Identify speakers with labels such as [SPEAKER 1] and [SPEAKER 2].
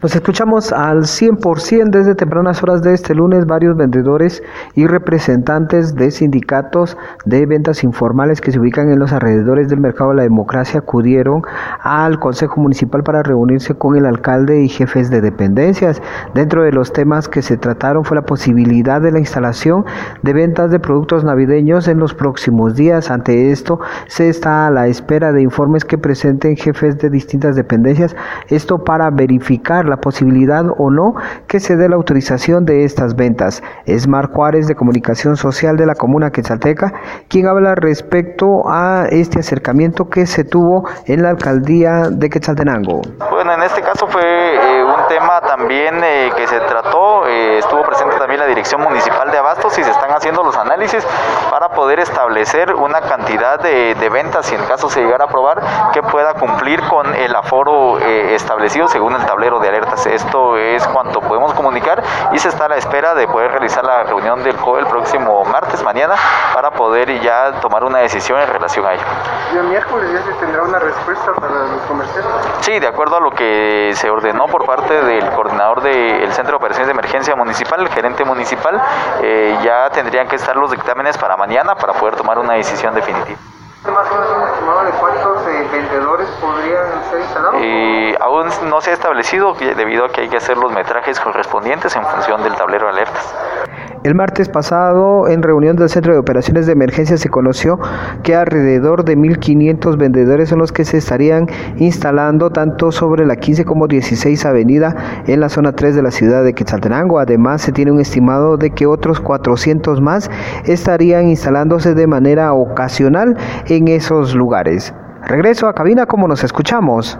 [SPEAKER 1] Nos escuchamos al 100% desde tempranas horas de este lunes. Varios vendedores y representantes de sindicatos de ventas informales que se ubican en los alrededores del mercado de la democracia acudieron al Consejo Municipal para reunirse con el alcalde y jefes de dependencias. Dentro de los temas que se trataron fue la posibilidad de la instalación de ventas de productos navideños en los próximos días. Ante esto, se está a la espera de informes que presenten jefes de distintas dependencias. Esto para verificar la posibilidad o no que se dé la autorización de estas ventas. Es Mar Juárez de Comunicación Social de la Comuna Quetzalteca quien habla respecto a este acercamiento que se tuvo en la alcaldía de Quetzaltenango.
[SPEAKER 2] Bueno, en este caso fue eh, un tema también eh, que se trató, eh, estuvo presente también la Dirección Municipal de Abastos y se están haciendo los análisis para poder establecer una cantidad de, de ventas, si en caso se llegara a aprobar, que pueda cumplir con el aforo establecido según el tablero de alertas. Esto es cuanto podemos comunicar y se está a la espera de poder realizar la reunión del COE el próximo martes, mañana, para poder ya tomar una decisión en relación a ello.
[SPEAKER 3] ¿Y el miércoles ya se tendrá una respuesta para los comerciantes?
[SPEAKER 2] Sí, de acuerdo a lo que se ordenó por parte del coordinador del Centro de Operaciones de Emergencia Municipal, el gerente municipal, eh, ya tendrían que estar los dictámenes para mañana para poder tomar una decisión definitiva.
[SPEAKER 3] ¿Más o menos un estimado de cuántos eh, vendedores podrían ser instalados?
[SPEAKER 2] Y aún no se ha establecido debido a que hay que hacer los metrajes correspondientes en función del tablero de alertas.
[SPEAKER 1] El martes pasado, en reunión del Centro de Operaciones de Emergencia, se conoció que alrededor de 1.500 vendedores son los que se estarían instalando tanto sobre la 15 como 16 Avenida en la zona 3 de la ciudad de Quetzaltenango. Además, se tiene un estimado de que otros 400 más estarían instalándose de manera ocasional en esos lugares. Regreso a cabina como nos escuchamos.